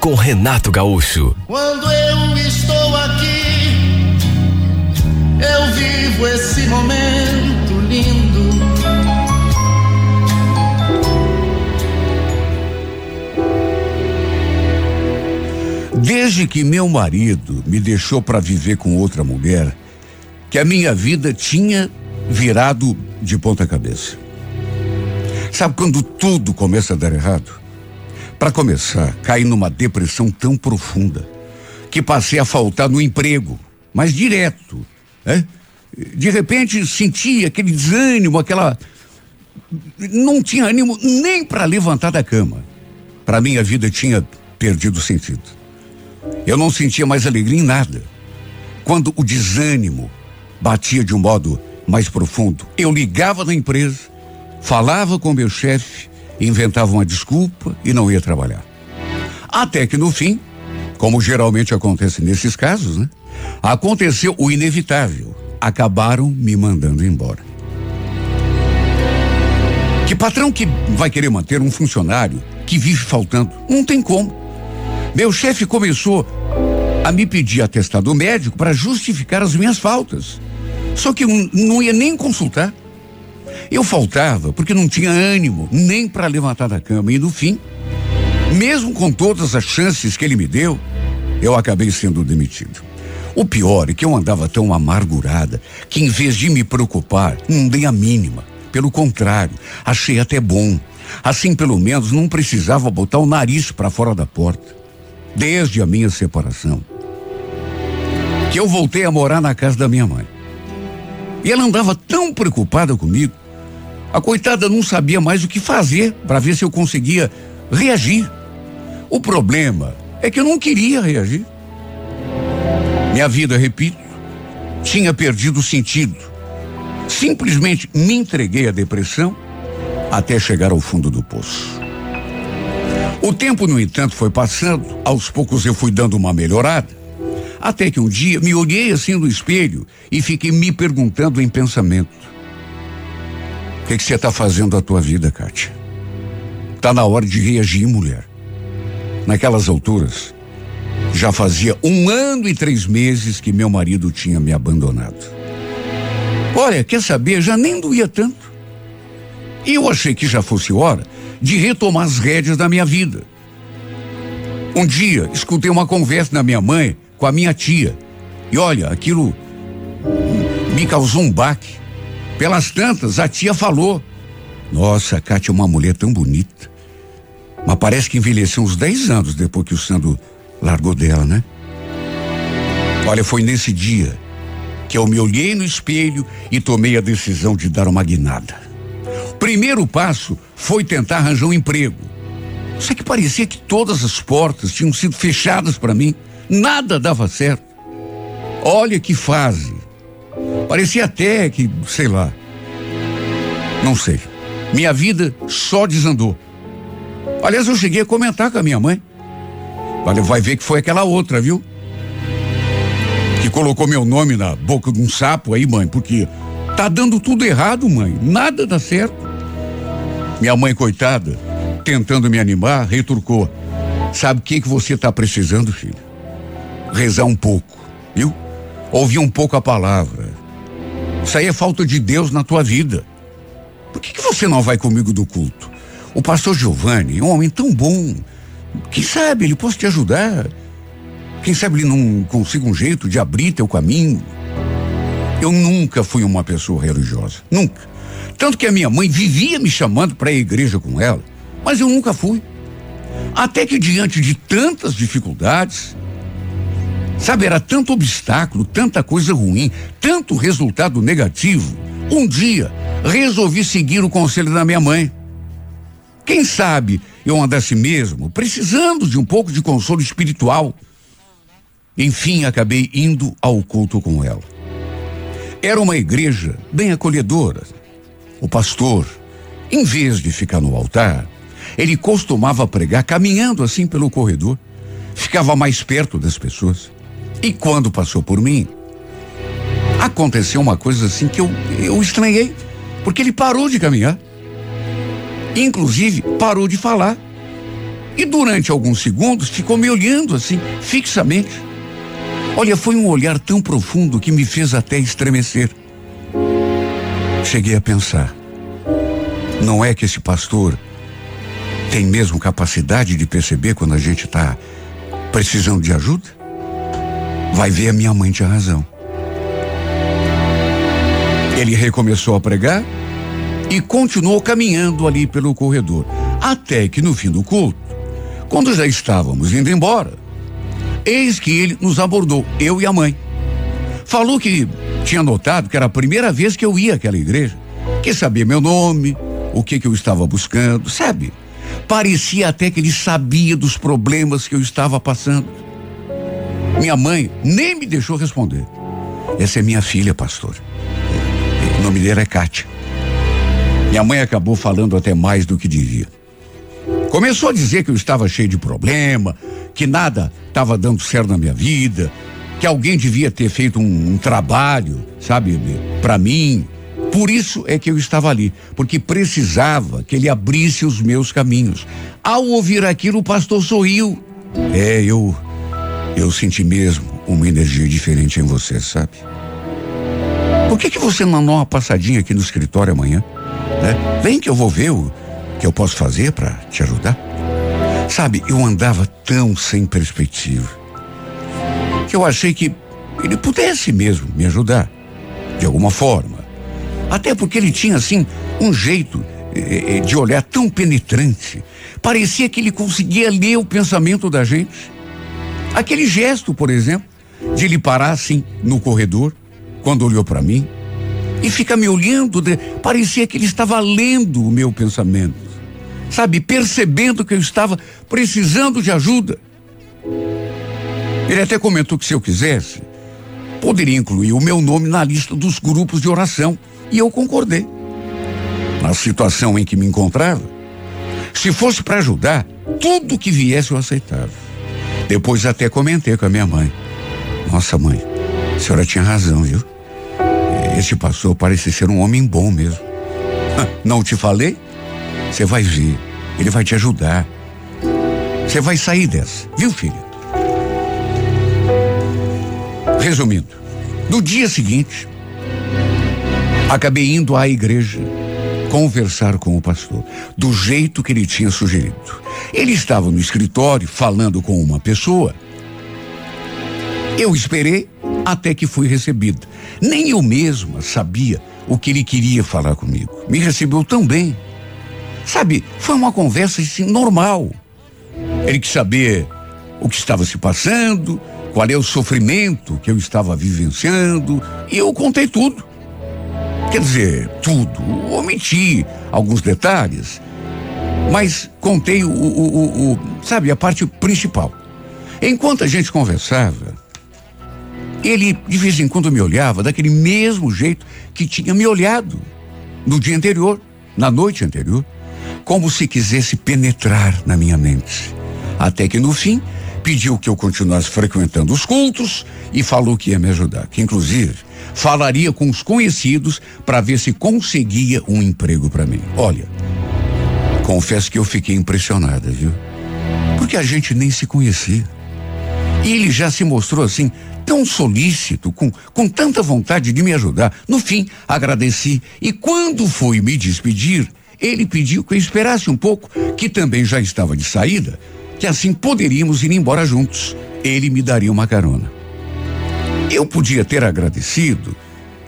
com Renato Gaúcho. Quando eu estou aqui, eu vivo esse momento lindo. Desde que meu marido me deixou para viver com outra mulher, que a minha vida tinha virado de ponta cabeça. Sabe quando tudo começa a dar errado? Para começar, caí numa depressão tão profunda que passei a faltar no emprego, mas direto, né? De repente senti aquele desânimo, aquela não tinha ânimo nem para levantar da cama. Para mim a vida tinha perdido sentido. Eu não sentia mais alegria em nada. Quando o desânimo batia de um modo mais profundo, eu ligava na empresa, falava com meu chefe, inventava uma desculpa e não ia trabalhar. Até que no fim, como geralmente acontece nesses casos, né? Aconteceu o inevitável. Acabaram me mandando embora. Que patrão que vai querer manter um funcionário que vive faltando? Não tem como. Meu chefe começou a me pedir atestado médico para justificar as minhas faltas. Só que não ia nem consultar. Eu faltava porque não tinha ânimo nem para levantar da cama. E no fim, mesmo com todas as chances que ele me deu, eu acabei sendo demitido. O pior é que eu andava tão amargurada que, em vez de me preocupar, não dei a mínima. Pelo contrário, achei até bom. Assim, pelo menos, não precisava botar o nariz para fora da porta. Desde a minha separação, que eu voltei a morar na casa da minha mãe. E ela andava tão preocupada comigo. A coitada não sabia mais o que fazer para ver se eu conseguia reagir. O problema é que eu não queria reagir. Minha vida, repito, tinha perdido sentido. Simplesmente me entreguei à depressão até chegar ao fundo do poço. O tempo, no entanto, foi passando, aos poucos eu fui dando uma melhorada, até que um dia me olhei assim no espelho e fiquei me perguntando em pensamento: O que você está fazendo da tua vida, Kátia? Tá na hora de reagir, mulher. Naquelas alturas, já fazia um ano e três meses que meu marido tinha me abandonado. Olha, quer saber? Já nem doía tanto. E eu achei que já fosse hora de retomar as rédeas da minha vida. Um dia, escutei uma conversa da minha mãe com a minha tia. E olha, aquilo me causou um baque. Pelas tantas, a tia falou: Nossa, a Kátia é uma mulher tão bonita. Mas parece que envelheceu uns 10 anos depois que o Sandro largou dela, né? Olha, foi nesse dia que eu me olhei no espelho e tomei a decisão de dar uma guinada. Primeiro passo foi tentar arranjar um emprego. Só que parecia que todas as portas tinham sido fechadas para mim. Nada dava certo. Olha que fase. Parecia até que, sei lá. Não sei. Minha vida só desandou. Aliás, eu cheguei a comentar com a minha mãe. Olha, vai ver que foi aquela outra, viu? Que colocou meu nome na boca de um sapo aí, mãe, porque tá dando tudo errado, mãe. Nada dá certo. Minha mãe, coitada, tentando me animar, retorcou. Sabe o que, que você está precisando, filho? Rezar um pouco, viu? Ouvir um pouco a palavra. Isso aí é falta de Deus na tua vida. Por que, que você não vai comigo do culto? O pastor Giovanni é um homem tão bom. Quem sabe ele possa te ajudar. Quem sabe ele não consiga um jeito de abrir teu caminho. Eu nunca fui uma pessoa religiosa. Nunca. Tanto que a minha mãe vivia me chamando para a igreja com ela, mas eu nunca fui. Até que diante de tantas dificuldades, sabe, era tanto obstáculo, tanta coisa ruim, tanto resultado negativo, um dia resolvi seguir o conselho da minha mãe. Quem sabe eu andasse mesmo precisando de um pouco de consolo espiritual. Enfim, acabei indo ao culto com ela. Era uma igreja bem acolhedora. O pastor, em vez de ficar no altar, ele costumava pregar caminhando assim pelo corredor. Ficava mais perto das pessoas. E quando passou por mim, aconteceu uma coisa assim que eu, eu estranhei, porque ele parou de caminhar. Inclusive, parou de falar. E durante alguns segundos ficou me olhando assim, fixamente. Olha, foi um olhar tão profundo que me fez até estremecer. Cheguei a pensar: não é que esse pastor tem mesmo capacidade de perceber quando a gente está precisando de ajuda? Vai ver, a minha mãe tinha razão. Ele recomeçou a pregar e continuou caminhando ali pelo corredor, até que no fim do culto, quando já estávamos indo embora, eis que ele nos abordou, eu e a mãe. Falou que tinha notado que era a primeira vez que eu ia àquela igreja, que sabia meu nome, o que que eu estava buscando, sabe? Parecia até que ele sabia dos problemas que eu estava passando. Minha mãe nem me deixou responder. Essa é minha filha, pastor. O nome dela é Kátia. Minha mãe acabou falando até mais do que devia. Começou a dizer que eu estava cheio de problema, que nada estava dando certo na minha vida, que alguém devia ter feito um, um trabalho, sabe, para mim. Por isso é que eu estava ali, porque precisava que ele abrisse os meus caminhos. Ao ouvir aquilo, o pastor sorriu. É, eu eu senti mesmo uma energia diferente em você, sabe? Por que que você não uma passadinha aqui no escritório amanhã? Né? Vem que eu vou ver o que eu posso fazer para te ajudar. Sabe, eu andava tão sem perspectiva que eu achei que ele pudesse mesmo me ajudar de alguma forma. Até porque ele tinha assim um jeito eh, eh de olhar tão penetrante. Parecia que ele conseguia ler o pensamento da gente. Aquele gesto, por exemplo, de ele parar assim no corredor quando olhou para mim e fica me olhando, de, parecia que ele estava lendo o meu pensamento, sabe, percebendo que eu estava precisando de ajuda. Ele até comentou que se eu quisesse, poderia incluir o meu nome na lista dos grupos de oração, e eu concordei. Na situação em que me encontrava, se fosse para ajudar, tudo que viesse eu aceitava. Depois até comentei com a minha mãe. Nossa, mãe, a senhora tinha razão, viu? Esse pastor parece ser um homem bom mesmo. Não te falei? Você vai ver. Ele vai te ajudar. Você vai sair dessa, viu, filho? Resumindo, no dia seguinte, acabei indo à igreja conversar com o pastor, do jeito que ele tinha sugerido. Ele estava no escritório falando com uma pessoa. Eu esperei até que fui recebida. Nem eu mesma sabia o que ele queria falar comigo. Me recebeu tão bem. Sabe, foi uma conversa assim, normal. Ele quis saber o que estava se passando, qual é o sofrimento que eu estava vivenciando, e eu contei tudo. Quer dizer, tudo. Omiti alguns detalhes, mas contei o, o, o, o sabe, a parte principal. Enquanto a gente conversava, ele de vez em quando me olhava daquele mesmo jeito que tinha me olhado no dia anterior, na noite anterior, como se quisesse penetrar na minha mente. Até que no fim pediu que eu continuasse frequentando os cultos e falou que ia me ajudar, que inclusive falaria com os conhecidos para ver se conseguia um emprego para mim. Olha, confesso que eu fiquei impressionada, viu? Porque a gente nem se conhecia. E ele já se mostrou assim tão solícito, com, com tanta vontade de me ajudar. No fim, agradeci e quando fui me despedir, ele pediu que eu esperasse um pouco, que também já estava de saída, que assim poderíamos ir embora juntos. Ele me daria uma carona. Eu podia ter agradecido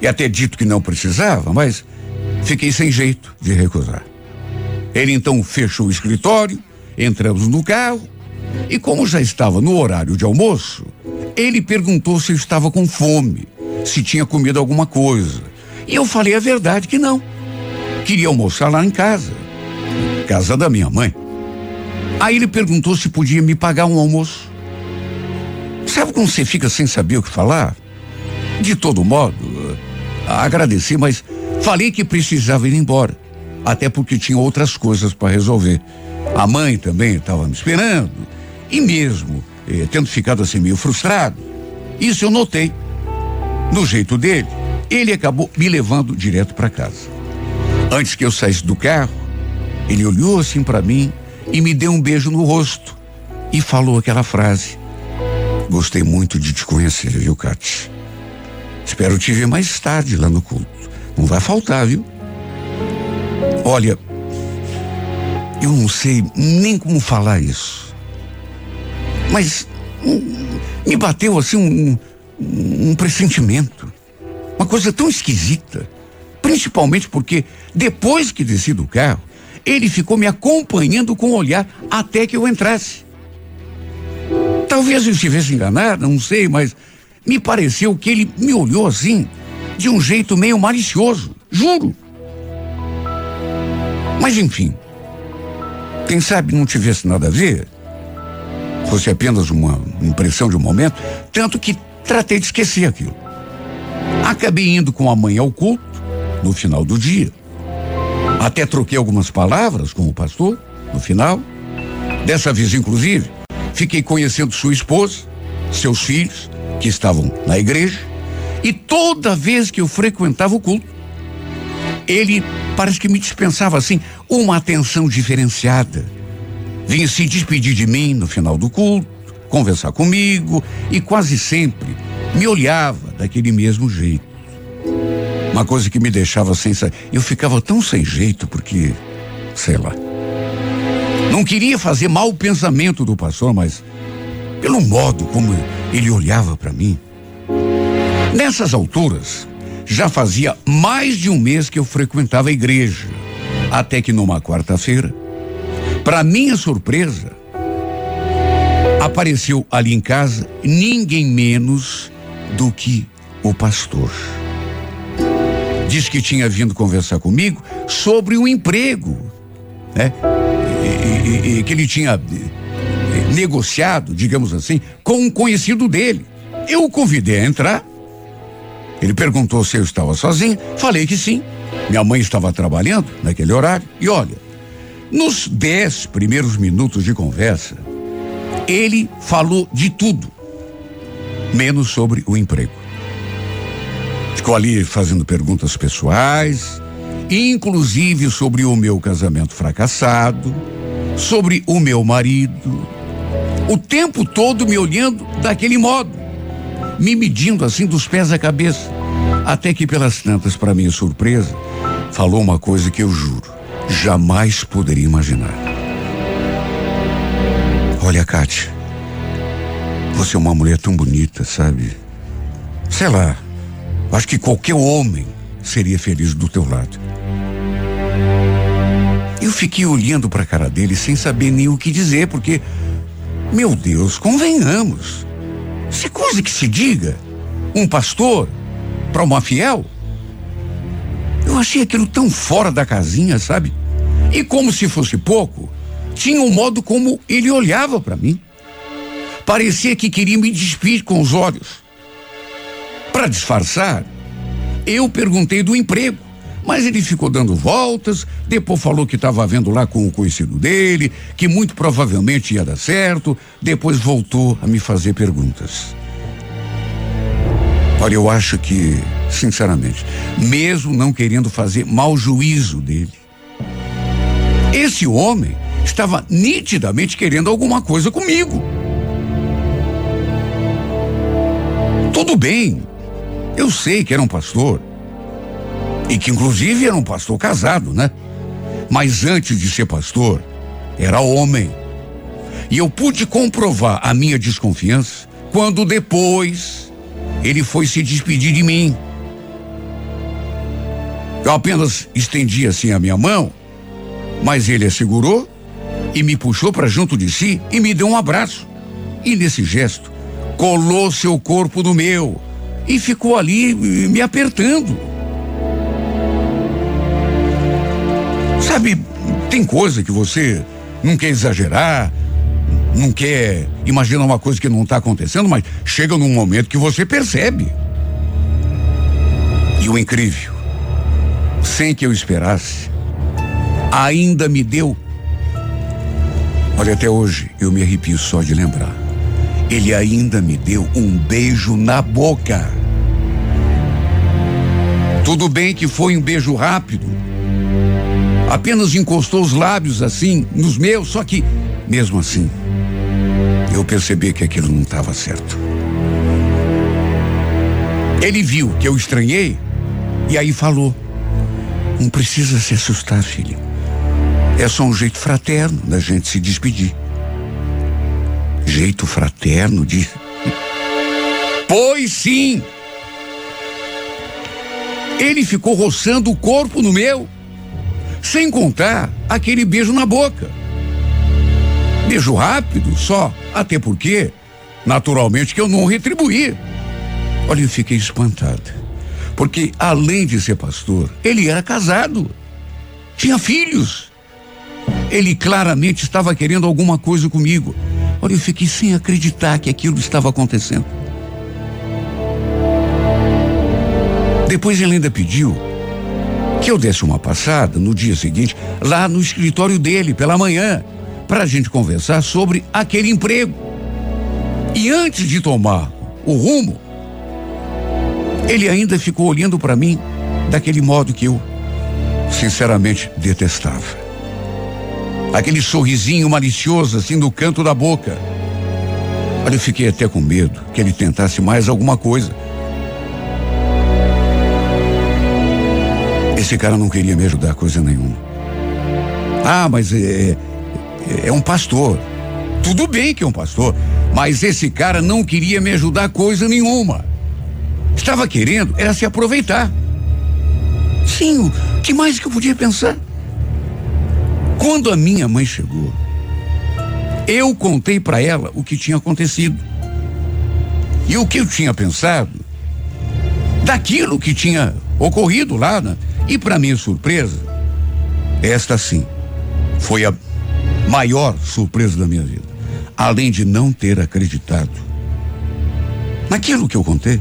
e até dito que não precisava, mas fiquei sem jeito de recusar. Ele então fechou o escritório, entramos no carro e, como já estava no horário de almoço, ele perguntou se eu estava com fome, se tinha comido alguma coisa. E eu falei a verdade que não. Queria almoçar lá em casa, casa da minha mãe. Aí ele perguntou se podia me pagar um almoço. Sabe como você fica sem saber o que falar? De todo modo, agradeci, mas falei que precisava ir embora. Até porque tinha outras coisas para resolver. A mãe também estava me esperando. E mesmo eh, tendo ficado assim meio frustrado, isso eu notei. No jeito dele, ele acabou me levando direto para casa. Antes que eu saísse do carro, ele olhou assim para mim e me deu um beijo no rosto e falou aquela frase: Gostei muito de te conhecer, viu, Cate? Espero te ver mais tarde lá no culto. Não vai faltar, viu? Olha, eu não sei nem como falar isso. Mas hum, me bateu assim um, um pressentimento. Uma coisa tão esquisita. Principalmente porque depois que desci do carro, ele ficou me acompanhando com o olhar até que eu entrasse. Talvez eu estivesse enganado, não sei, mas me pareceu que ele me olhou assim, de um jeito meio malicioso, juro. Mas enfim, quem sabe não tivesse nada a ver, fosse apenas uma impressão de um momento, tanto que tratei de esquecer aquilo. Acabei indo com a mãe ao culto, no final do dia. Até troquei algumas palavras com o pastor, no final. Dessa vez, inclusive, fiquei conhecendo sua esposa, seus filhos, que estavam na igreja, e toda vez que eu frequentava o culto, ele parece que me dispensava assim uma atenção diferenciada. Vinha se despedir de mim no final do culto, conversar comigo e quase sempre me olhava daquele mesmo jeito. Uma coisa que me deixava sem. Eu ficava tão sem jeito porque, sei lá. Não queria fazer mau pensamento do pastor, mas pelo modo como ele olhava para mim. Nessas alturas, já fazia mais de um mês que eu frequentava a igreja. Até que numa quarta-feira, para minha surpresa, apareceu ali em casa ninguém menos do que o pastor. Diz que tinha vindo conversar comigo sobre o emprego, né? E, e, e, que ele tinha eh, negociado, digamos assim, com um conhecido dele. Eu o convidei a entrar. Ele perguntou se eu estava sozinho. Falei que sim. Minha mãe estava trabalhando naquele horário. E olha, nos dez primeiros minutos de conversa, ele falou de tudo, menos sobre o emprego. Ficou ali fazendo perguntas pessoais, inclusive sobre o meu casamento fracassado, sobre o meu marido. O tempo todo me olhando daquele modo, me medindo assim dos pés à cabeça. Até que, pelas tantas, para minha surpresa, falou uma coisa que eu juro, jamais poderia imaginar. Olha, Kátia, você é uma mulher tão bonita, sabe? Sei lá, acho que qualquer homem seria feliz do teu lado. Eu fiquei olhando para a cara dele sem saber nem o que dizer, porque, meu Deus, convenhamos. Se coisa que se diga, um pastor para uma fiel. Eu achei aquilo tão fora da casinha, sabe? E como se fosse pouco, tinha um modo como ele olhava para mim. Parecia que queria me despir com os olhos. Para disfarçar, eu perguntei do emprego, mas ele ficou dando voltas, depois falou que estava vendo lá com o conhecido dele, que muito provavelmente ia dar certo, depois voltou a me fazer perguntas. Olha, eu acho que, sinceramente, mesmo não querendo fazer mau juízo dele, esse homem estava nitidamente querendo alguma coisa comigo. Tudo bem, eu sei que era um pastor. E que inclusive era um pastor casado, né? Mas antes de ser pastor, era homem. E eu pude comprovar a minha desconfiança quando depois ele foi se despedir de mim. Eu apenas estendi assim a minha mão, mas ele a segurou e me puxou para junto de si e me deu um abraço. E nesse gesto, colou seu corpo no meu e ficou ali me apertando. Sabe, tem coisa que você não quer exagerar, não quer imaginar uma coisa que não está acontecendo, mas chega num momento que você percebe. E o incrível, sem que eu esperasse, ainda me deu. Olha, até hoje eu me arrepio só de lembrar. Ele ainda me deu um beijo na boca. Tudo bem que foi um beijo rápido. Apenas encostou os lábios assim nos meus, só que, mesmo assim, eu percebi que aquilo não estava certo. Ele viu que eu estranhei e aí falou: Não precisa se assustar, filho. É só um jeito fraterno da gente se despedir. Jeito fraterno de. Pois sim! Ele ficou roçando o corpo no meu, sem contar aquele beijo na boca. Beijo rápido, só, até porque, naturalmente, que eu não retribuí. Olha, eu fiquei espantada. Porque, além de ser pastor, ele era casado. Tinha filhos. Ele claramente estava querendo alguma coisa comigo. Olha, eu fiquei sem acreditar que aquilo estava acontecendo. Depois ele ainda pediu que eu desse uma passada no dia seguinte lá no escritório dele pela manhã para a gente conversar sobre aquele emprego. E antes de tomar o rumo, ele ainda ficou olhando para mim daquele modo que eu, sinceramente, detestava. Aquele sorrisinho malicioso assim no canto da boca. Olha, eu fiquei até com medo que ele tentasse mais alguma coisa. Esse cara não queria me ajudar coisa nenhuma. Ah, mas é, é, um pastor. Tudo bem que é um pastor, mas esse cara não queria me ajudar coisa nenhuma. Estava querendo era se aproveitar. Sim, o que mais que eu podia pensar? Quando a minha mãe chegou, eu contei para ela o que tinha acontecido. E o que eu tinha pensado daquilo que tinha ocorrido lá. Né? E para minha surpresa, esta sim foi a maior surpresa da minha vida. Além de não ter acreditado naquilo que eu contei,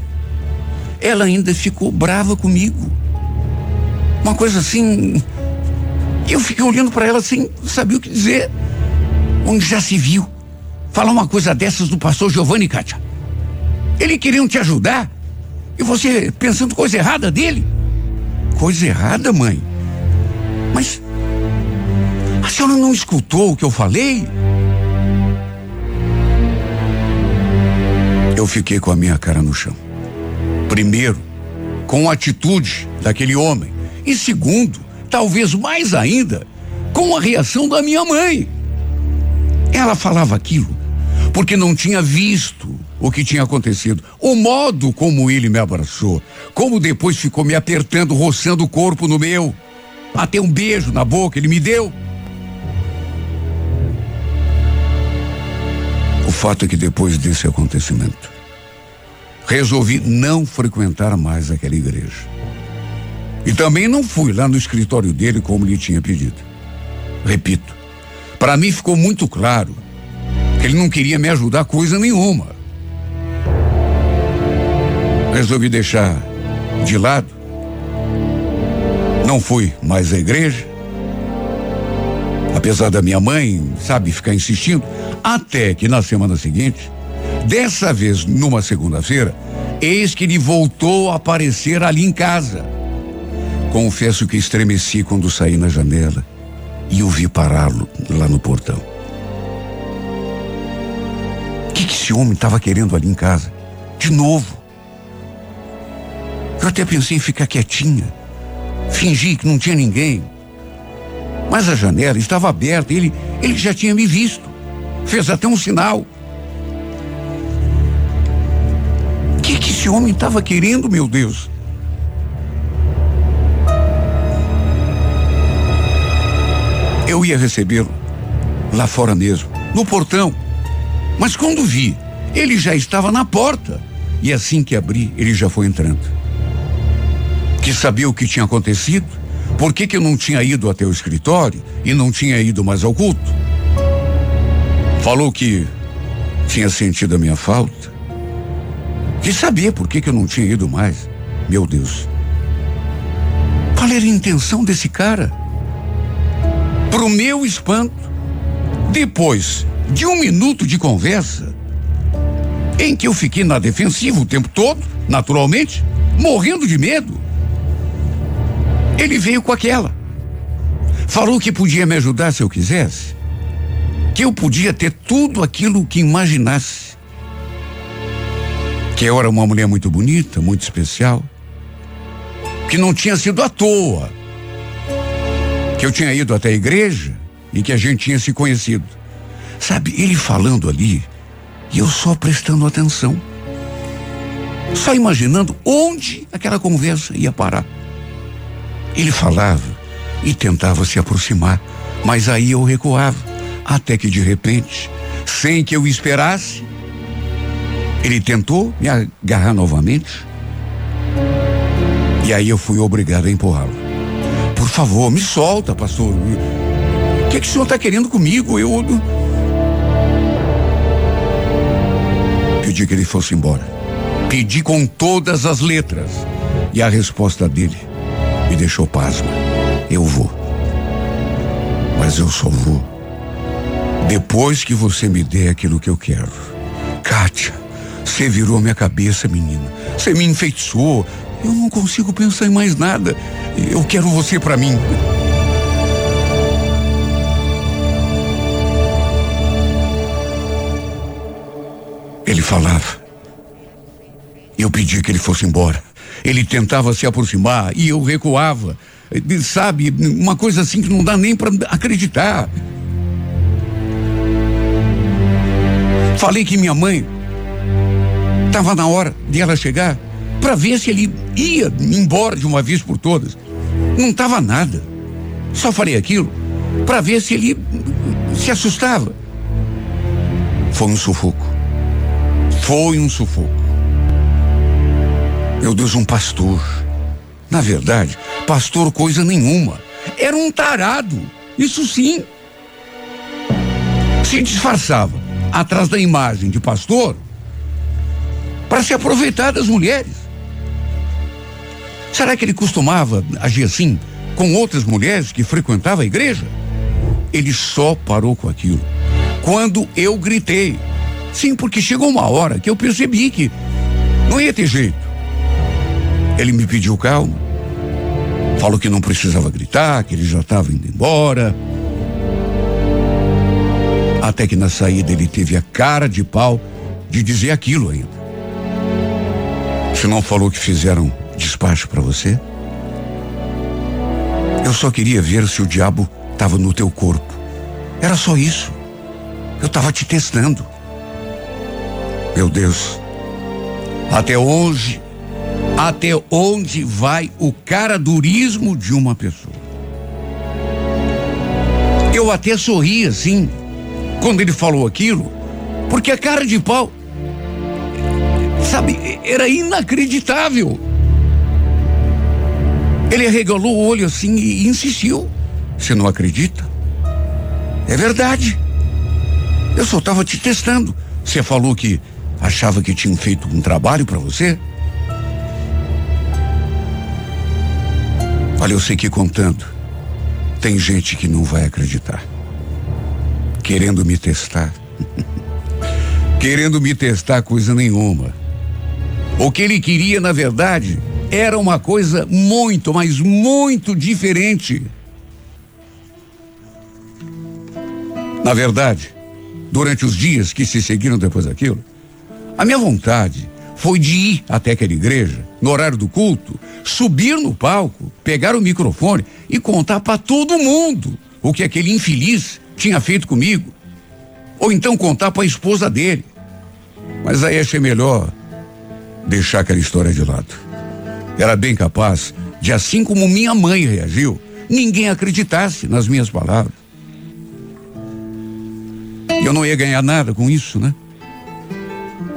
ela ainda ficou brava comigo. Uma coisa assim. Eu fiquei olhando para ela sem saber o que dizer. Onde já se viu falar uma coisa dessas do pastor Giovanni Kátia? Ele queriam te ajudar e você pensando coisa errada dele? Coisa errada, mãe? Mas a senhora não escutou o que eu falei? Eu fiquei com a minha cara no chão. Primeiro, com a atitude daquele homem. E segundo, talvez mais ainda, com a reação da minha mãe. Ela falava aquilo porque não tinha visto o que tinha acontecido, o modo como ele me abraçou, como depois ficou me apertando, roçando o corpo no meu, até um beijo na boca ele me deu. Fato é que depois desse acontecimento, resolvi não frequentar mais aquela igreja. E também não fui lá no escritório dele como lhe tinha pedido. Repito, para mim ficou muito claro que ele não queria me ajudar coisa nenhuma. Resolvi deixar de lado. Não fui mais à igreja. Apesar da minha mãe, sabe, ficar insistindo, até que na semana seguinte, dessa vez numa segunda-feira, eis que ele voltou a aparecer ali em casa. Confesso que estremeci quando saí na janela e o vi pará-lo lá no portão. O que, que esse homem estava querendo ali em casa? De novo. Eu até pensei em ficar quietinha, fingir que não tinha ninguém. Mas a janela estava aberta, ele, ele já tinha me visto. Fez até um sinal. O que, que esse homem estava querendo, meu Deus? Eu ia recebê-lo lá fora mesmo, no portão. Mas quando vi, ele já estava na porta. E assim que abri, ele já foi entrando. Que sabia o que tinha acontecido? Por que, que eu não tinha ido até o escritório e não tinha ido mais ao culto? Falou que tinha sentido a minha falta, que sabia por que, que eu não tinha ido mais. Meu Deus. Qual era a intenção desse cara? Pro meu espanto, depois de um minuto de conversa, em que eu fiquei na defensiva o tempo todo, naturalmente, morrendo de medo, ele veio com aquela. Falou que podia me ajudar se eu quisesse. Que eu podia ter tudo aquilo que imaginasse. Que eu era uma mulher muito bonita, muito especial. Que não tinha sido à toa. Que eu tinha ido até a igreja e que a gente tinha se conhecido. Sabe, ele falando ali e eu só prestando atenção. Só imaginando onde aquela conversa ia parar. Ele falava e tentava se aproximar, mas aí eu recuava, até que de repente, sem que eu esperasse, ele tentou me agarrar novamente. E aí eu fui obrigado a empurrá-lo. Por favor, me solta, pastor. O que, que o senhor está querendo comigo? Eu. Pedi que ele fosse embora. Pedi com todas as letras. E a resposta dele me deixou pasma. Eu vou. Mas eu só vou depois que você me der aquilo que eu quero. Kátia, você virou minha cabeça, menina. Você me enfeitiçou. Eu não consigo pensar em mais nada. Eu quero você para mim. Ele falava. Eu pedi que ele fosse embora. Ele tentava se aproximar e eu recuava. Sabe, uma coisa assim que não dá nem para acreditar. Falei que minha mãe estava na hora de ela chegar para ver se ele ia embora de uma vez por todas. Não estava nada. Só falei aquilo para ver se ele se assustava. Foi um sufoco. Foi um sufoco. Meu Deus, um pastor. Na verdade, pastor coisa nenhuma. Era um tarado. Isso sim. Se disfarçava atrás da imagem de pastor para se aproveitar das mulheres. Será que ele costumava agir assim com outras mulheres que frequentavam a igreja? Ele só parou com aquilo quando eu gritei. Sim, porque chegou uma hora que eu percebi que não ia ter jeito. Ele me pediu calma, falou que não precisava gritar, que ele já estava indo embora. Até que na saída ele teve a cara de pau de dizer aquilo ainda. Você não falou que fizeram despacho para você? Eu só queria ver se o diabo estava no teu corpo. Era só isso. Eu estava te testando. Meu Deus, até hoje, até onde vai o caradurismo de uma pessoa? Eu até sorri assim, quando ele falou aquilo, porque a cara de pau, sabe, era inacreditável. Ele arregalou o olho assim e insistiu. Você não acredita? É verdade. Eu só estava te testando. Você falou que achava que tinham feito um trabalho para você? Olha, eu sei que contando, tem gente que não vai acreditar querendo me testar. querendo me testar coisa nenhuma. O que ele queria, na verdade, era uma coisa muito, mas muito diferente. Na verdade, durante os dias que se seguiram depois daquilo, a minha vontade foi de ir até aquela igreja, no horário do culto, subir no palco, pegar o microfone e contar para todo mundo o que aquele infeliz tinha feito comigo. Ou então contar para a esposa dele. Mas aí achei melhor deixar aquela história de lado. Era bem capaz de, assim como minha mãe reagiu, ninguém acreditasse nas minhas palavras. Eu não ia ganhar nada com isso, né?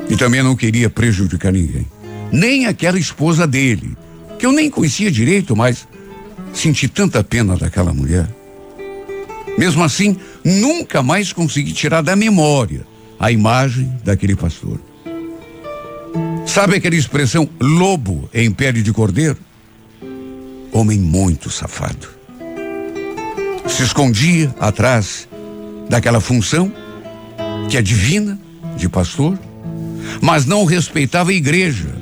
E também não queria prejudicar ninguém. Nem aquela esposa dele, que eu nem conhecia direito, mas senti tanta pena daquela mulher. Mesmo assim, nunca mais consegui tirar da memória a imagem daquele pastor. Sabe aquela expressão lobo em pele de cordeiro? Homem muito safado. Se escondia atrás daquela função que é divina de pastor, mas não respeitava a igreja.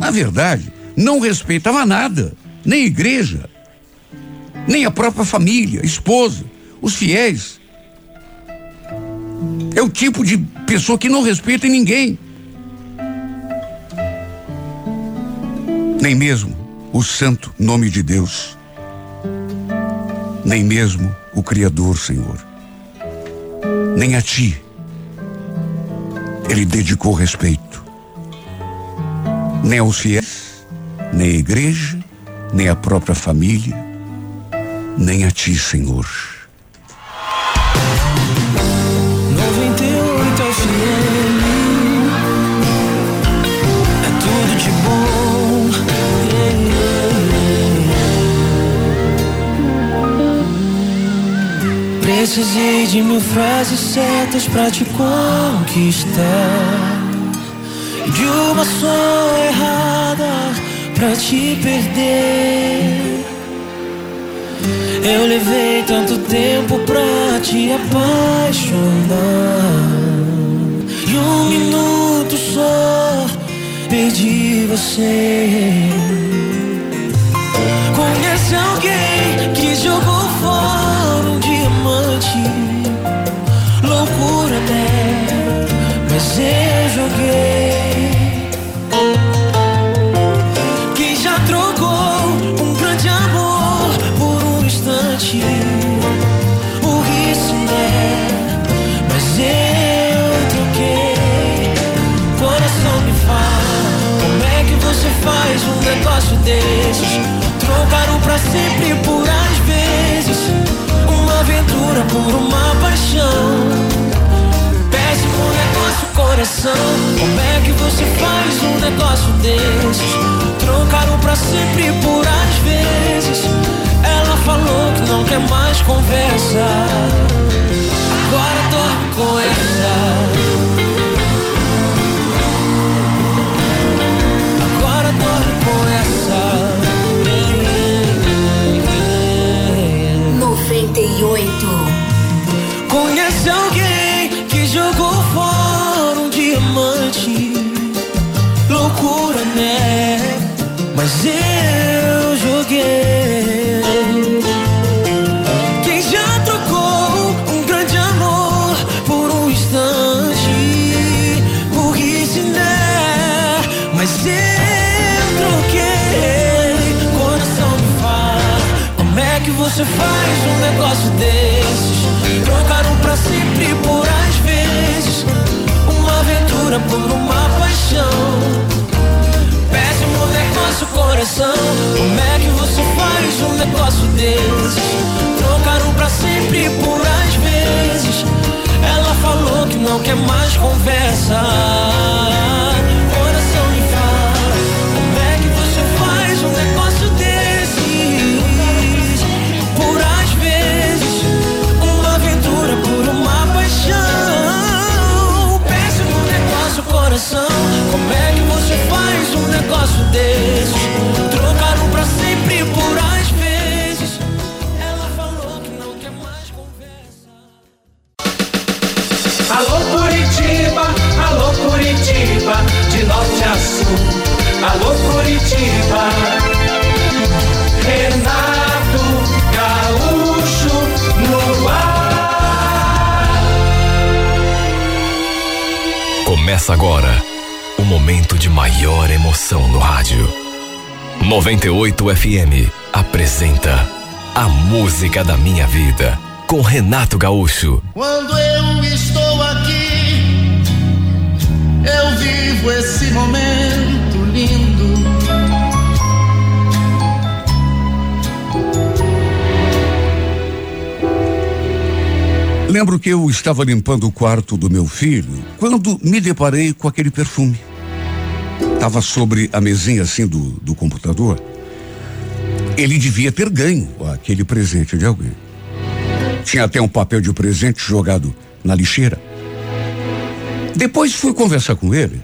Na verdade, não respeitava nada, nem igreja, nem a própria família, esposa, os fiéis. É o tipo de pessoa que não respeita ninguém. Nem mesmo o santo nome de Deus. Nem mesmo o Criador, Senhor. Nem a ti. Ele dedicou respeito. Nem aos fiéis, nem à igreja, nem à própria família, nem a ti, Senhor. 98 FM É Precisei de mil frases certas pra te conquistar de uma só errada pra te perder eu levei tanto tempo pra te apaixonar. E um minuto só perdi você. Conhece alguém que jogou fora um diamante? Sempre por às vezes. Uma aventura por uma paixão. Péssimo negócio, coração. Como é que você faz um negócio desses? Trocaram pra sempre por às vezes. Ela falou que não quer mais conversa. Agora dorme com essa. Você faz um negócio desses? Trocaram pra sempre por às vezes. Uma aventura por uma paixão. Péssimo negócio, coração. Como é que você faz um negócio desses? Trocaram pra sempre por às vezes. Ela falou que não quer mais conversa. Desses? Trocaram pra sempre por às vezes. Ela falou que não quer mais conversa. Alô Curitiba, alô Curitiba, de norte a sul. Alô Curitiba, Renato Gaúcho no ar. Começa agora momento de maior emoção no rádio. 98 FM apresenta A Música da Minha Vida com Renato Gaúcho. Quando eu estou aqui, eu vivo esse momento lindo. Lembro que eu estava limpando o quarto do meu filho quando me deparei com aquele perfume. Estava sobre a mesinha assim do, do computador. Ele devia ter ganho aquele presente de alguém. Tinha até um papel de presente jogado na lixeira. Depois fui conversar com ele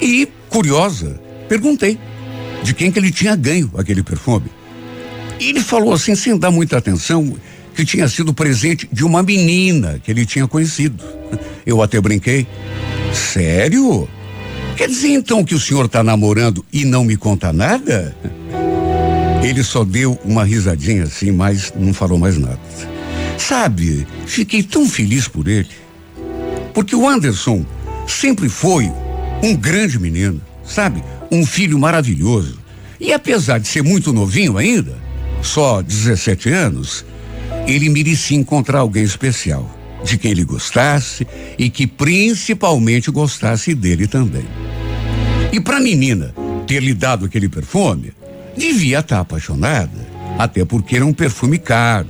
e, curiosa, perguntei de quem que ele tinha ganho aquele perfume. E ele falou assim, sem dar muita atenção, que tinha sido presente de uma menina que ele tinha conhecido. Eu até brinquei. Sério? Quer dizer então que o senhor está namorando e não me conta nada? Ele só deu uma risadinha assim, mas não falou mais nada. Sabe, fiquei tão feliz por ele. Porque o Anderson sempre foi um grande menino, sabe? Um filho maravilhoso. E apesar de ser muito novinho ainda, só 17 anos, ele merecia encontrar alguém especial, de quem ele gostasse e que principalmente gostasse dele também. E para a menina ter lhe dado aquele perfume, devia estar tá apaixonada, até porque era um perfume caro,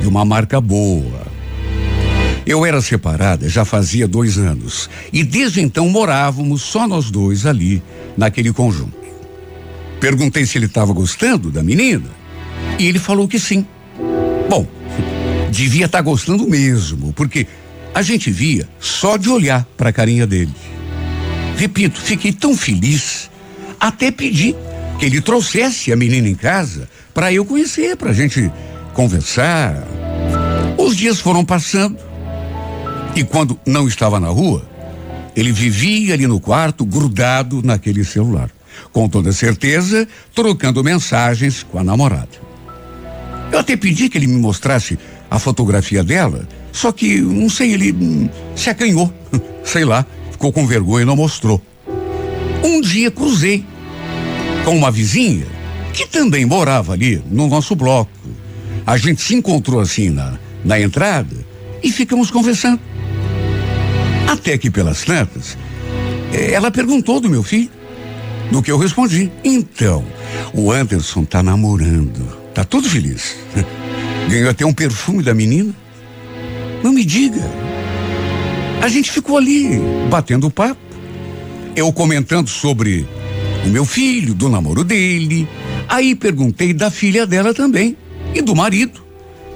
de uma marca boa. Eu era separada já fazia dois anos e desde então morávamos só nós dois ali, naquele conjunto. Perguntei se ele estava gostando da menina e ele falou que sim. Bom, devia estar tá gostando mesmo, porque a gente via só de olhar para a carinha dele. Repito, fiquei tão feliz, até pedi que ele trouxesse a menina em casa para eu conhecer, para a gente conversar. Os dias foram passando e quando não estava na rua, ele vivia ali no quarto, grudado naquele celular. Com toda certeza, trocando mensagens com a namorada. Eu até pedi que ele me mostrasse a fotografia dela, só que, não sei, ele hum, se acanhou. sei lá, ficou com vergonha e não mostrou. Um dia cruzei com uma vizinha que também morava ali no nosso bloco. A gente se encontrou assim na, na entrada e ficamos conversando. Até que pelas tantas, eh, ela perguntou do meu filho. No que eu respondi. Então, o Anderson tá namorando. Tá todo feliz. Ganhou até um perfume da menina. Não me diga. A gente ficou ali, batendo papo. Eu comentando sobre o meu filho, do namoro dele. Aí perguntei da filha dela também. E do marido.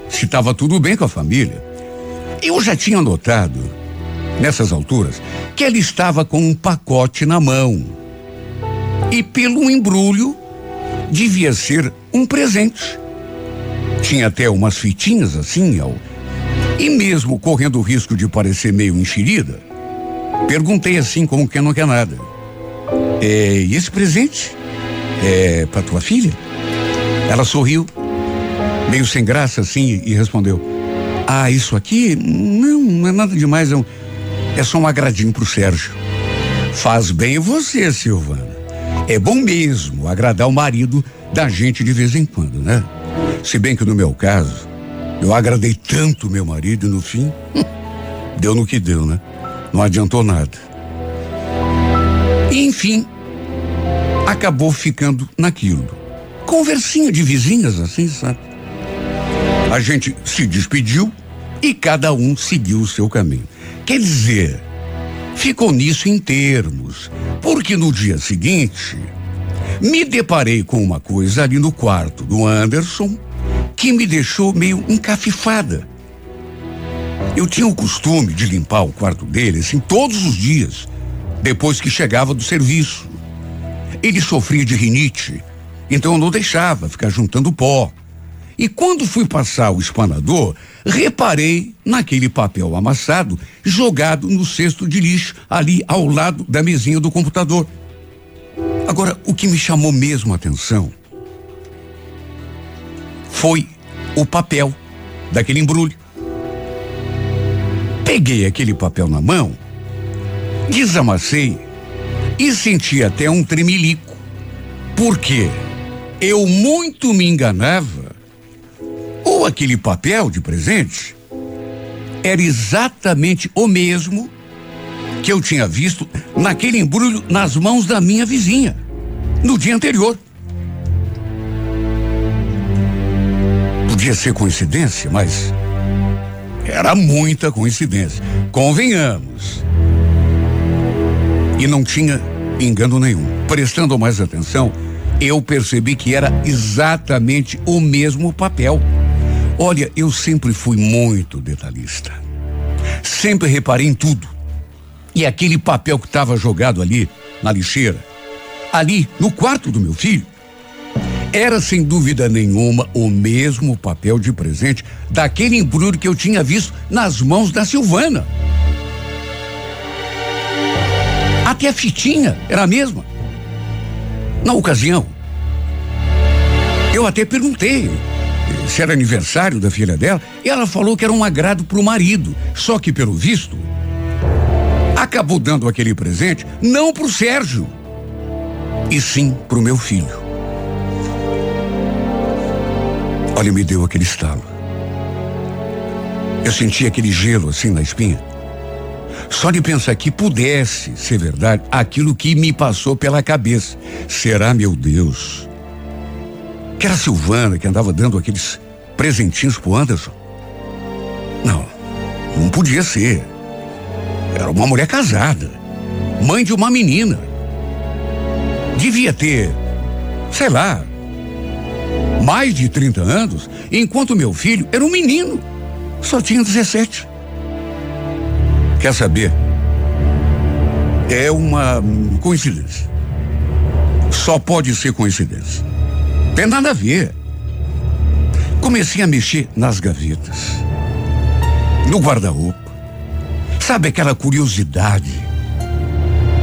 Se estava tudo bem com a família. Eu já tinha notado, nessas alturas, que ela estava com um pacote na mão e pelo embrulho devia ser um presente. Tinha até umas fitinhas assim, ao, e mesmo correndo o risco de parecer meio enxerida, perguntei assim como quem não quer nada. É, e esse presente? É para tua filha? Ela sorriu, meio sem graça assim, e respondeu: Ah, isso aqui? Não, não é nada demais, é, um, é só um agradinho pro Sérgio. Faz bem você, Silvana. É bom mesmo agradar o marido da gente de vez em quando, né? Se bem que no meu caso, eu agradei tanto meu marido e no fim, deu no que deu, né? Não adiantou nada. E, enfim, acabou ficando naquilo. Conversinha de vizinhas assim, sabe? A gente se despediu e cada um seguiu o seu caminho. Quer dizer, ficou nisso em termos, porque no dia seguinte me deparei com uma coisa ali no quarto do Anderson que me deixou meio encafifada. Eu tinha o costume de limpar o quarto dele assim todos os dias, depois que chegava do serviço. Ele sofria de rinite, então eu não deixava ficar juntando pó. E quando fui passar o espanador, reparei naquele papel amassado jogado no cesto de lixo ali ao lado da mesinha do computador. Agora, o que me chamou mesmo a atenção foi o papel daquele embrulho. Peguei aquele papel na mão, desamassei e senti até um tremelico. Porque eu muito me enganava ou aquele papel de presente era exatamente o mesmo que eu tinha visto naquele embrulho nas mãos da minha vizinha no dia anterior. Podia ser coincidência, mas era muita coincidência. Convenhamos. E não tinha engano nenhum. Prestando mais atenção, eu percebi que era exatamente o mesmo papel Olha, eu sempre fui muito detalhista. Sempre reparei em tudo. E aquele papel que estava jogado ali na lixeira, ali no quarto do meu filho, era sem dúvida nenhuma o mesmo papel de presente daquele embrulho que eu tinha visto nas mãos da Silvana. Até a fitinha era a mesma. Na ocasião, eu até perguntei se era aniversário da filha dela e ela falou que era um agrado para o marido. Só que, pelo visto, acabou dando aquele presente não para o Sérgio, e sim para o meu filho. Olha, me deu aquele estalo. Eu senti aquele gelo assim na espinha. Só de pensar que pudesse ser verdade aquilo que me passou pela cabeça. Será, meu Deus? Que era a Silvana que andava dando aqueles presentinhos pro Anderson? Não, não podia ser. Era uma mulher casada, mãe de uma menina. Devia ter, sei lá, mais de 30 anos, enquanto meu filho era um menino. Só tinha 17. Quer saber? É uma coincidência. Só pode ser coincidência. Tem nada a ver. Comecei a mexer nas gavetas, no guarda-roupa. Sabe aquela curiosidade?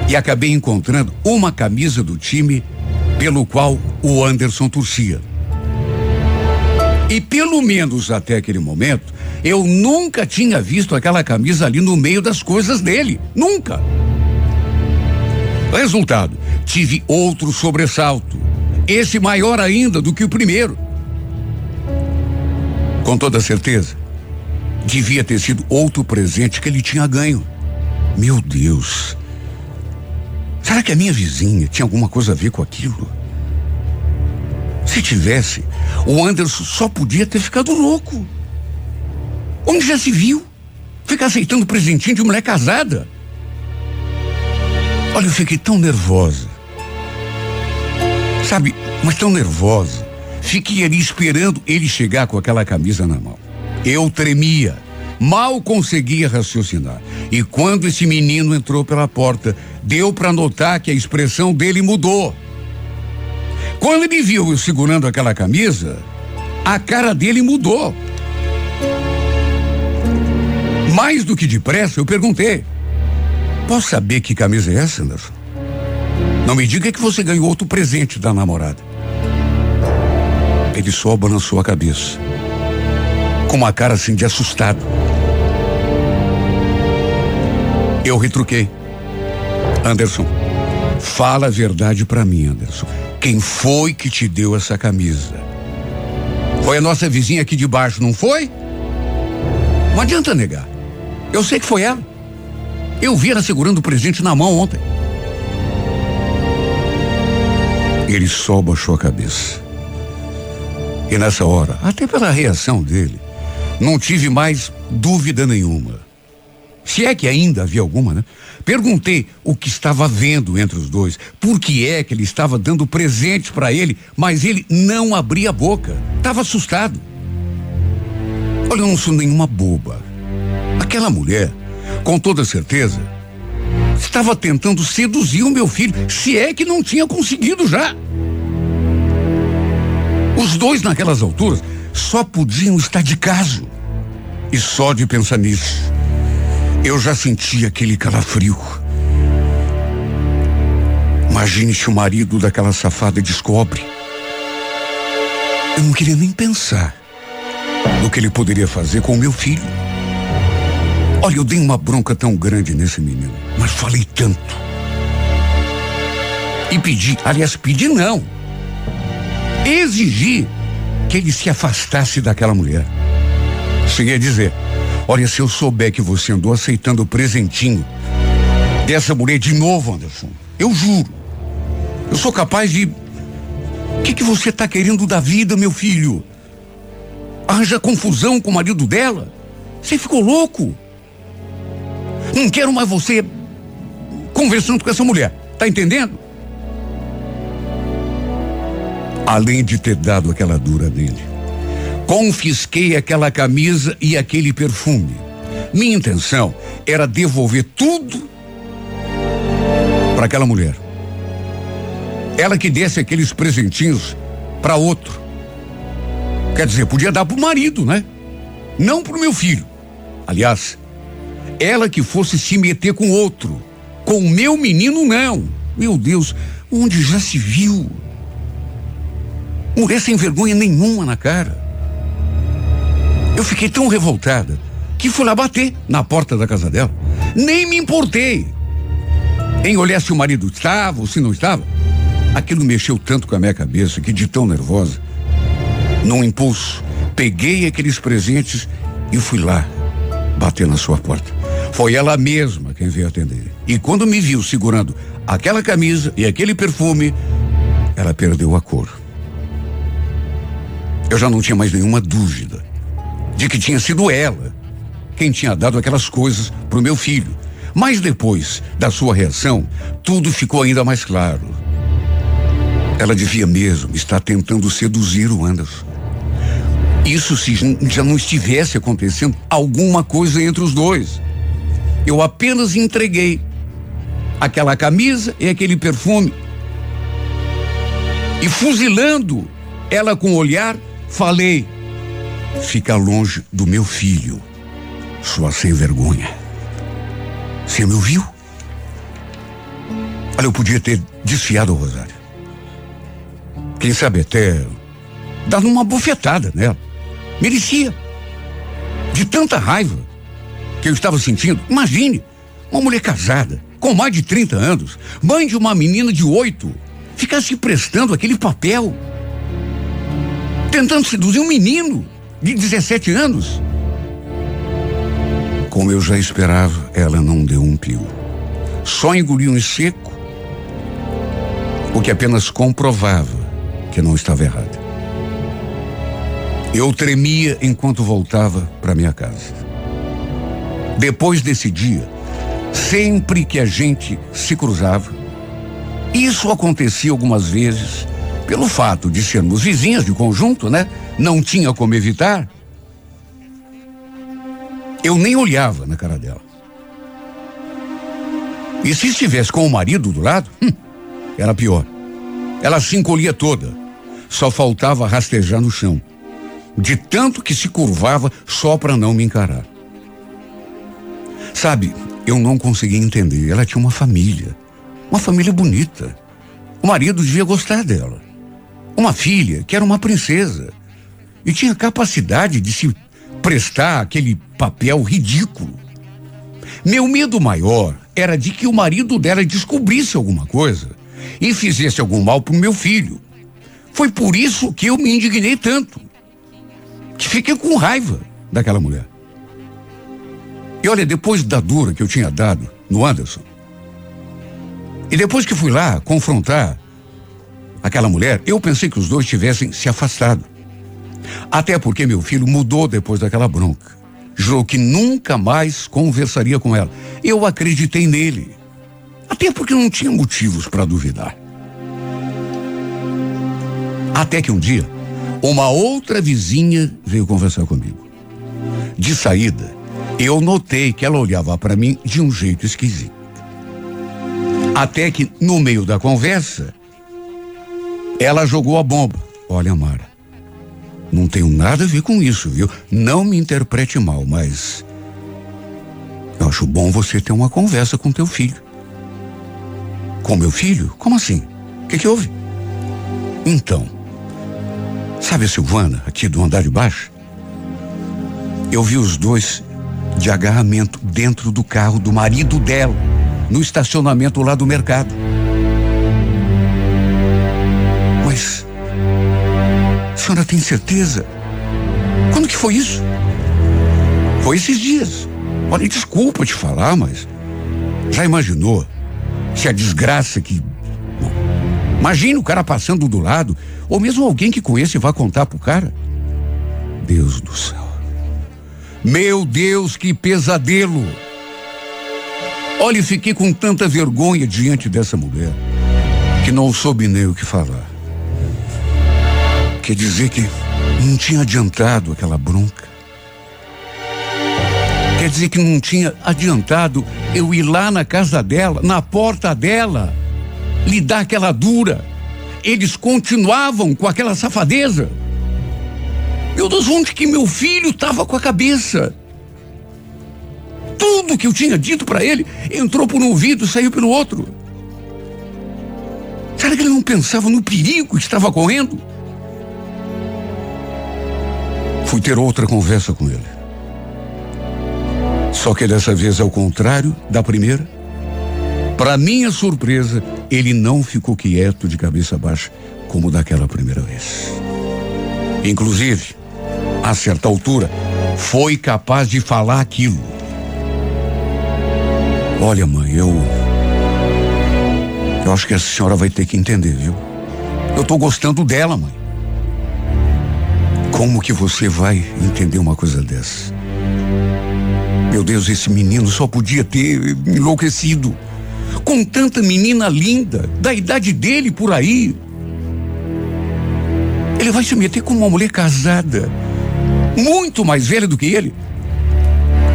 E acabei encontrando uma camisa do time pelo qual o Anderson torcia. E pelo menos até aquele momento, eu nunca tinha visto aquela camisa ali no meio das coisas dele. Nunca. Resultado, tive outro sobressalto. Esse maior ainda do que o primeiro. Com toda certeza, devia ter sido outro presente que ele tinha ganho. Meu Deus. Será que a minha vizinha tinha alguma coisa a ver com aquilo? Se tivesse, o Anderson só podia ter ficado louco. Onde já se viu? Ficar aceitando presentinho de mulher casada. Olha, eu fiquei tão nervosa. Sabe, mas tão nervosa. Fiquei ali esperando ele chegar com aquela camisa na mão. Eu tremia. Mal conseguia raciocinar. E quando esse menino entrou pela porta, deu para notar que a expressão dele mudou. Quando ele viu eu segurando aquela camisa, a cara dele mudou. Mais do que depressa, eu perguntei: Posso saber que camisa é essa, Anderson? Não me diga que você ganhou outro presente da namorada. Ele só balançou a cabeça, com uma cara assim de assustado. Eu retruquei. Anderson, fala a verdade para mim, Anderson. Quem foi que te deu essa camisa? Foi a nossa vizinha aqui de baixo, não foi? Não adianta negar. Eu sei que foi ela. Eu vi ela segurando o presente na mão ontem. Ele só baixou a cabeça. E nessa hora, até pela reação dele, não tive mais dúvida nenhuma. Se é que ainda havia alguma, né? Perguntei o que estava vendo entre os dois, por que é que ele estava dando presente para ele, mas ele não abria a boca. Estava assustado. Olha, eu não sou nenhuma boba. Aquela mulher, com toda certeza, estava tentando seduzir o meu filho, se é que não tinha conseguido já. Os dois naquelas alturas só podiam estar de caso. E só de pensar nisso, eu já senti aquele calafrio. Imagine se o marido daquela safada descobre. Eu não queria nem pensar no que ele poderia fazer com o meu filho. Olha, eu dei uma bronca tão grande nesse menino, mas falei tanto. E pedi, aliás, pedi não. Exigi que ele se afastasse daquela mulher. Cheguei a dizer: Olha, se eu souber que você andou aceitando o presentinho dessa mulher de novo, Anderson, eu juro, eu sou capaz de. O que, que você está querendo da vida, meu filho? Arranja confusão com o marido dela? Você ficou louco? Não quero mais você conversando com essa mulher, tá entendendo? Além de ter dado aquela dura nele, Confisquei aquela camisa e aquele perfume. Minha intenção era devolver tudo para aquela mulher. Ela que desse aqueles presentinhos para outro. Quer dizer, podia dar pro marido, né? Não pro meu filho. Aliás, ela que fosse se meter com outro. Com o meu menino, não. Meu Deus, onde já se viu? Mulher sem vergonha nenhuma na cara. Eu fiquei tão revoltada que fui lá bater na porta da casa dela. Nem me importei em olhar se o marido estava ou se não estava. Aquilo mexeu tanto com a minha cabeça que de tão nervosa, num impulso, peguei aqueles presentes e fui lá bater na sua porta. Foi ela mesma quem veio atender. E quando me viu segurando aquela camisa e aquele perfume, ela perdeu a cor. Eu já não tinha mais nenhuma dúvida de que tinha sido ela quem tinha dado aquelas coisas para o meu filho. Mas depois da sua reação, tudo ficou ainda mais claro. Ela devia mesmo estar tentando seduzir o Anderson. Isso se já não estivesse acontecendo alguma coisa entre os dois. Eu apenas entreguei aquela camisa e aquele perfume. E fuzilando ela com o olhar, falei: Fica longe do meu filho, sua sem vergonha. Você me ouviu? Olha, eu podia ter desfiado o rosário. Quem sabe até dado uma bufetada nela. Merecia. De tanta raiva que eu estava sentindo. Imagine, uma mulher casada, com mais de 30 anos, mãe de uma menina de oito, ficar se prestando aquele papel. Tentando seduzir um menino de 17 anos. Como eu já esperava, ela não deu um pio. Só engoliu em seco, o que apenas comprovava que não estava errada. Eu tremia enquanto voltava para minha casa. Depois desse dia, sempre que a gente se cruzava, isso acontecia algumas vezes pelo fato de sermos vizinhas de conjunto, né? Não tinha como evitar. Eu nem olhava na cara dela. E se estivesse com o marido do lado, hum, era pior. Ela se encolhia toda. Só faltava rastejar no chão. De tanto que se curvava só para não me encarar. Sabe, eu não conseguia entender. Ela tinha uma família. Uma família bonita. O marido devia gostar dela. Uma filha que era uma princesa. E tinha capacidade de se prestar aquele papel ridículo. Meu medo maior era de que o marido dela descobrisse alguma coisa e fizesse algum mal para o meu filho. Foi por isso que eu me indignei tanto. Que fiquei com raiva daquela mulher. E olha, depois da dura que eu tinha dado no Anderson, e depois que fui lá confrontar aquela mulher, eu pensei que os dois tivessem se afastado. Até porque meu filho mudou depois daquela bronca. Jurou que nunca mais conversaria com ela. Eu acreditei nele. Até porque não tinha motivos para duvidar. Até que um dia, uma outra vizinha veio conversar comigo. De saída, eu notei que ela olhava para mim de um jeito esquisito. Até que, no meio da conversa, ela jogou a bomba. Olha, Mara, não tenho nada a ver com isso, viu? Não me interprete mal, mas eu acho bom você ter uma conversa com teu filho. Com meu filho? Como assim? O que, que houve? Então, sabe a Silvana, aqui do andar de baixo? Eu vi os dois de agarramento dentro do carro do marido dela, no estacionamento lá do mercado. Senhora tem certeza? Quando que foi isso? Foi esses dias. Olha, desculpa te falar, mas já imaginou se a desgraça que. Imagina o cara passando do lado, ou mesmo alguém que conhece vai contar pro cara. Deus do céu. Meu Deus, que pesadelo! Olha, fiquei com tanta vergonha diante dessa mulher que não soube nem o que falar. Quer dizer que Não tinha adiantado aquela bronca. Quer dizer que não tinha adiantado eu ir lá na casa dela, na porta dela, lhe dar aquela dura. Eles continuavam com aquela safadeza. Meu Deus, onde que meu filho estava com a cabeça? Tudo que eu tinha dito para ele entrou por um ouvido e saiu pelo outro. Será que ele não pensava no perigo que estava correndo? Fui ter outra conversa com ele. Só que dessa vez, ao contrário da primeira, para minha surpresa, ele não ficou quieto de cabeça baixa como daquela primeira vez. Inclusive, a certa altura, foi capaz de falar aquilo. Olha, mãe, eu. Eu acho que a senhora vai ter que entender, viu? Eu tô gostando dela, mãe. Como que você vai entender uma coisa dessa? Meu Deus, esse menino só podia ter enlouquecido. Com tanta menina linda, da idade dele por aí. Ele vai se meter com uma mulher casada, muito mais velha do que ele.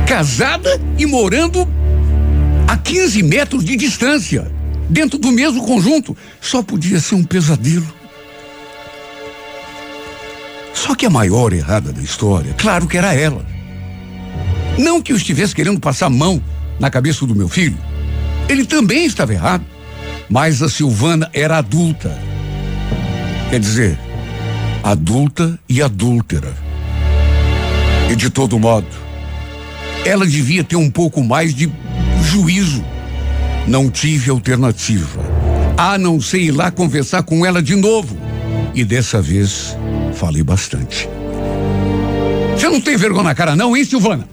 Casada e morando a 15 metros de distância, dentro do mesmo conjunto. Só podia ser um pesadelo. Só que a maior errada da história, claro que era ela. Não que eu estivesse querendo passar a mão na cabeça do meu filho. Ele também estava errado. Mas a Silvana era adulta. Quer dizer, adulta e adúltera. E de todo modo, ela devia ter um pouco mais de juízo. Não tive alternativa. A não ser ir lá conversar com ela de novo. E dessa vez, falei bastante. Você não tem vergonha na cara, não, hein, Silvana?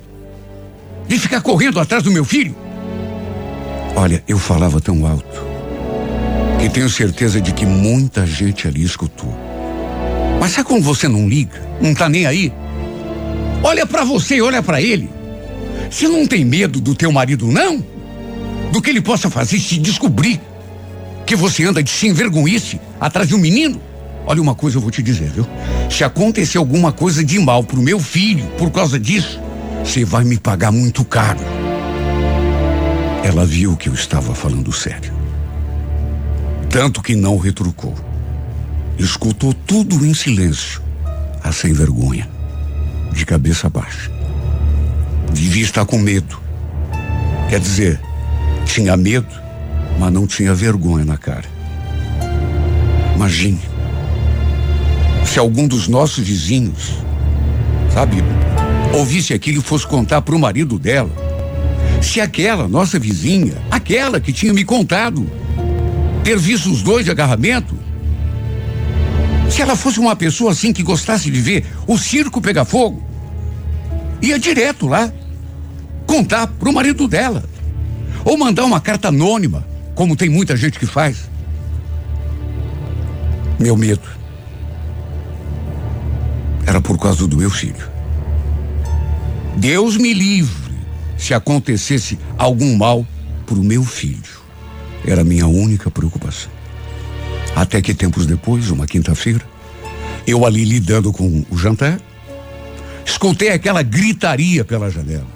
De ficar correndo atrás do meu filho? Olha, eu falava tão alto que tenho certeza de que muita gente ali escutou. Mas sabe como você não liga? Não tá nem aí? Olha para você, olha para ele. Você não tem medo do teu marido, não? Do que ele possa fazer se descobrir que você anda de sem vergonhice atrás de um menino? Olha uma coisa eu vou te dizer, viu? Se acontecer alguma coisa de mal pro meu filho por causa disso, você vai me pagar muito caro. Ela viu que eu estava falando sério. Tanto que não retrucou. Escutou tudo em silêncio, a sem vergonha, de cabeça baixa. Devia estar com medo. Quer dizer, tinha medo, mas não tinha vergonha na cara. Imagine se algum dos nossos vizinhos, sabe, ouvisse aquilo e fosse contar para o marido dela. Se aquela nossa vizinha, aquela que tinha me contado, ter visto os dois de agarramento, se ela fosse uma pessoa assim que gostasse de ver o circo pegar fogo, ia direto lá contar para o marido dela. Ou mandar uma carta anônima, como tem muita gente que faz. Meu medo era por causa do meu filho. Deus me livre se acontecesse algum mal para o meu filho. Era minha única preocupação. Até que tempos depois, uma quinta-feira, eu ali lidando com o jantar, escutei aquela gritaria pela janela.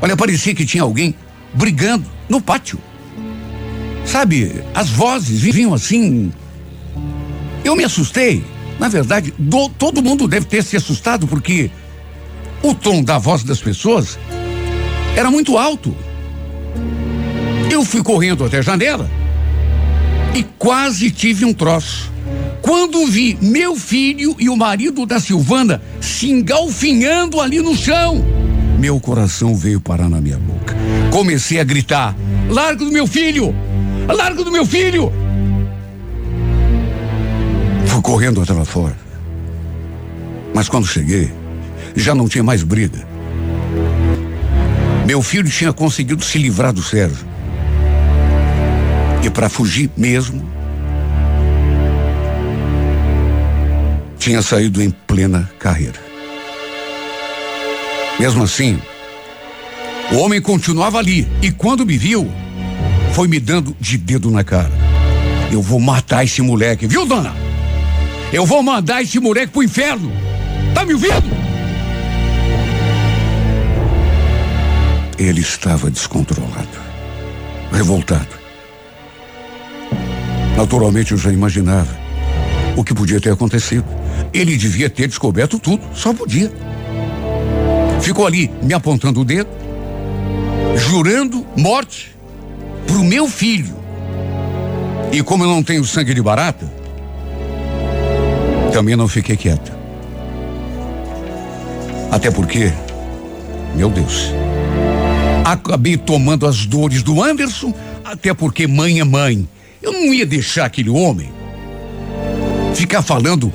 Olha, parecia que tinha alguém brigando no pátio. Sabe, as vozes vinham assim. Eu me assustei. Na verdade, do, todo mundo deve ter se assustado porque o tom da voz das pessoas era muito alto. Eu fui correndo até a janela e quase tive um troço. Quando vi meu filho e o marido da Silvana se engalfinhando ali no chão, meu coração veio parar na minha boca. Comecei a gritar: Largo do meu filho! Largo do meu filho! Correndo até lá fora. Mas quando cheguei, já não tinha mais briga. Meu filho tinha conseguido se livrar do Sérgio. E para fugir mesmo, tinha saído em plena carreira. Mesmo assim, o homem continuava ali e quando me viu, foi me dando de dedo na cara. Eu vou matar esse moleque, viu, dona? Eu vou mandar esse moleque pro inferno. Tá me ouvindo? Ele estava descontrolado, revoltado. Naturalmente eu já imaginava o que podia ter acontecido. Ele devia ter descoberto tudo, só podia. Ficou ali me apontando o dedo, jurando morte pro meu filho. E como eu não tenho sangue de barata, também não fiquei quieto. Até porque, meu Deus, acabei tomando as dores do Anderson, até porque mãe é mãe. Eu não ia deixar aquele homem ficar falando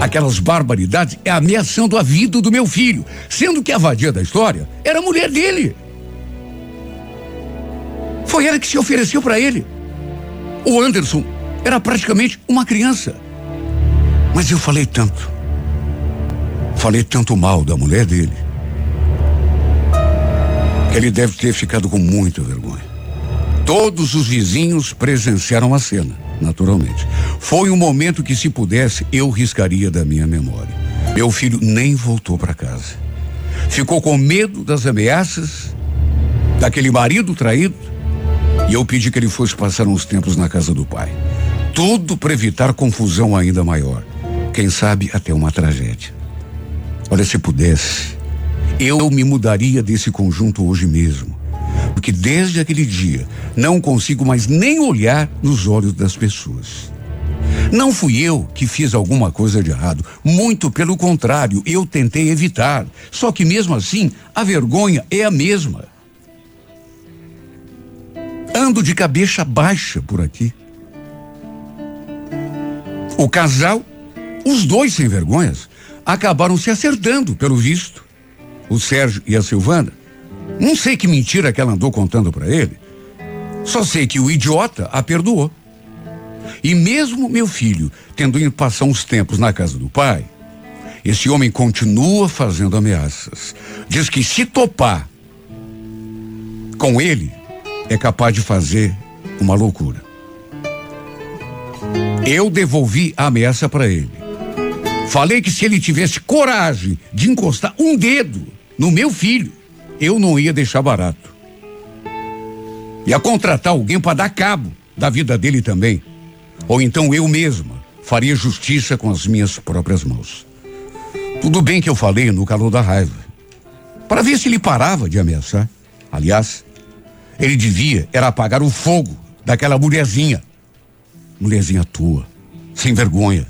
aquelas barbaridades é ameaçando a vida do meu filho, sendo que a vadia da história era a mulher dele. Foi ela que se ofereceu para ele. O Anderson era praticamente uma criança. Mas eu falei tanto. Falei tanto mal da mulher dele. Que ele deve ter ficado com muita vergonha. Todos os vizinhos presenciaram a cena naturalmente. Foi um momento que, se pudesse, eu riscaria da minha memória. Meu filho nem voltou para casa. Ficou com medo das ameaças daquele marido traído e eu pedi que ele fosse passar uns tempos na casa do pai. Tudo para evitar confusão ainda maior. Quem sabe até uma tragédia. Olha, se pudesse, eu me mudaria desse conjunto hoje mesmo porque desde aquele dia não consigo mais nem olhar nos olhos das pessoas. Não fui eu que fiz alguma coisa de errado, muito pelo contrário, eu tentei evitar. Só que mesmo assim, a vergonha é a mesma. Ando de cabeça baixa por aqui. O casal, os dois sem vergonhas, acabaram se acertando, pelo visto. O Sérgio e a Silvana não sei que mentira que ela andou contando para ele. Só sei que o idiota a perdoou. E mesmo meu filho tendo ido passar uns tempos na casa do pai, esse homem continua fazendo ameaças. Diz que se topar com ele, é capaz de fazer uma loucura. Eu devolvi a ameaça para ele. Falei que se ele tivesse coragem de encostar um dedo no meu filho, eu não ia deixar barato. Ia contratar alguém para dar cabo da vida dele também. Ou então eu mesma faria justiça com as minhas próprias mãos. Tudo bem que eu falei no calor da raiva. Para ver se ele parava de ameaçar. Aliás, ele devia era apagar o fogo daquela mulherzinha. Mulherzinha tua, sem vergonha.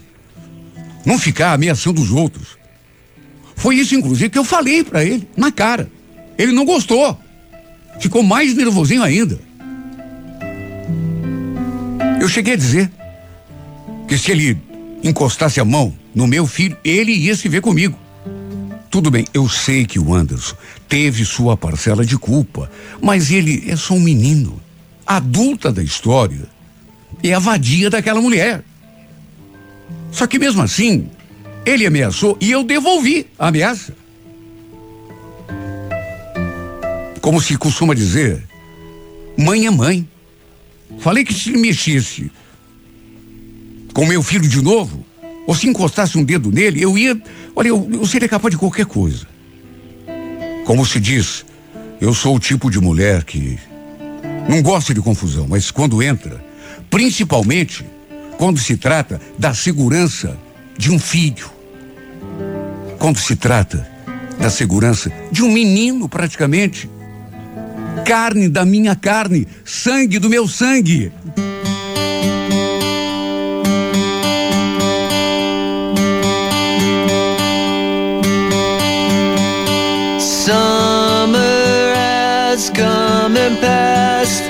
Não ficar ameaçando os outros. Foi isso, inclusive, que eu falei para ele, na cara. Ele não gostou. Ficou mais nervosinho ainda. Eu cheguei a dizer que se ele encostasse a mão no meu filho, ele ia se ver comigo. Tudo bem, eu sei que o Anderson teve sua parcela de culpa, mas ele é só um menino. adulta da história é a vadia daquela mulher. Só que mesmo assim, ele ameaçou e eu devolvi a ameaça. Como se costuma dizer, mãe é mãe. Falei que se mexesse com meu filho de novo, ou se encostasse um dedo nele, eu ia. Olha, eu, eu seria capaz de qualquer coisa. Como se diz, eu sou o tipo de mulher que não gosta de confusão, mas quando entra, principalmente quando se trata da segurança de um filho, quando se trata da segurança de um menino, praticamente, carne da minha carne, sangue do meu sangue. Summer has come and passed.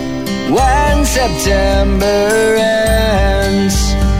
when September ends.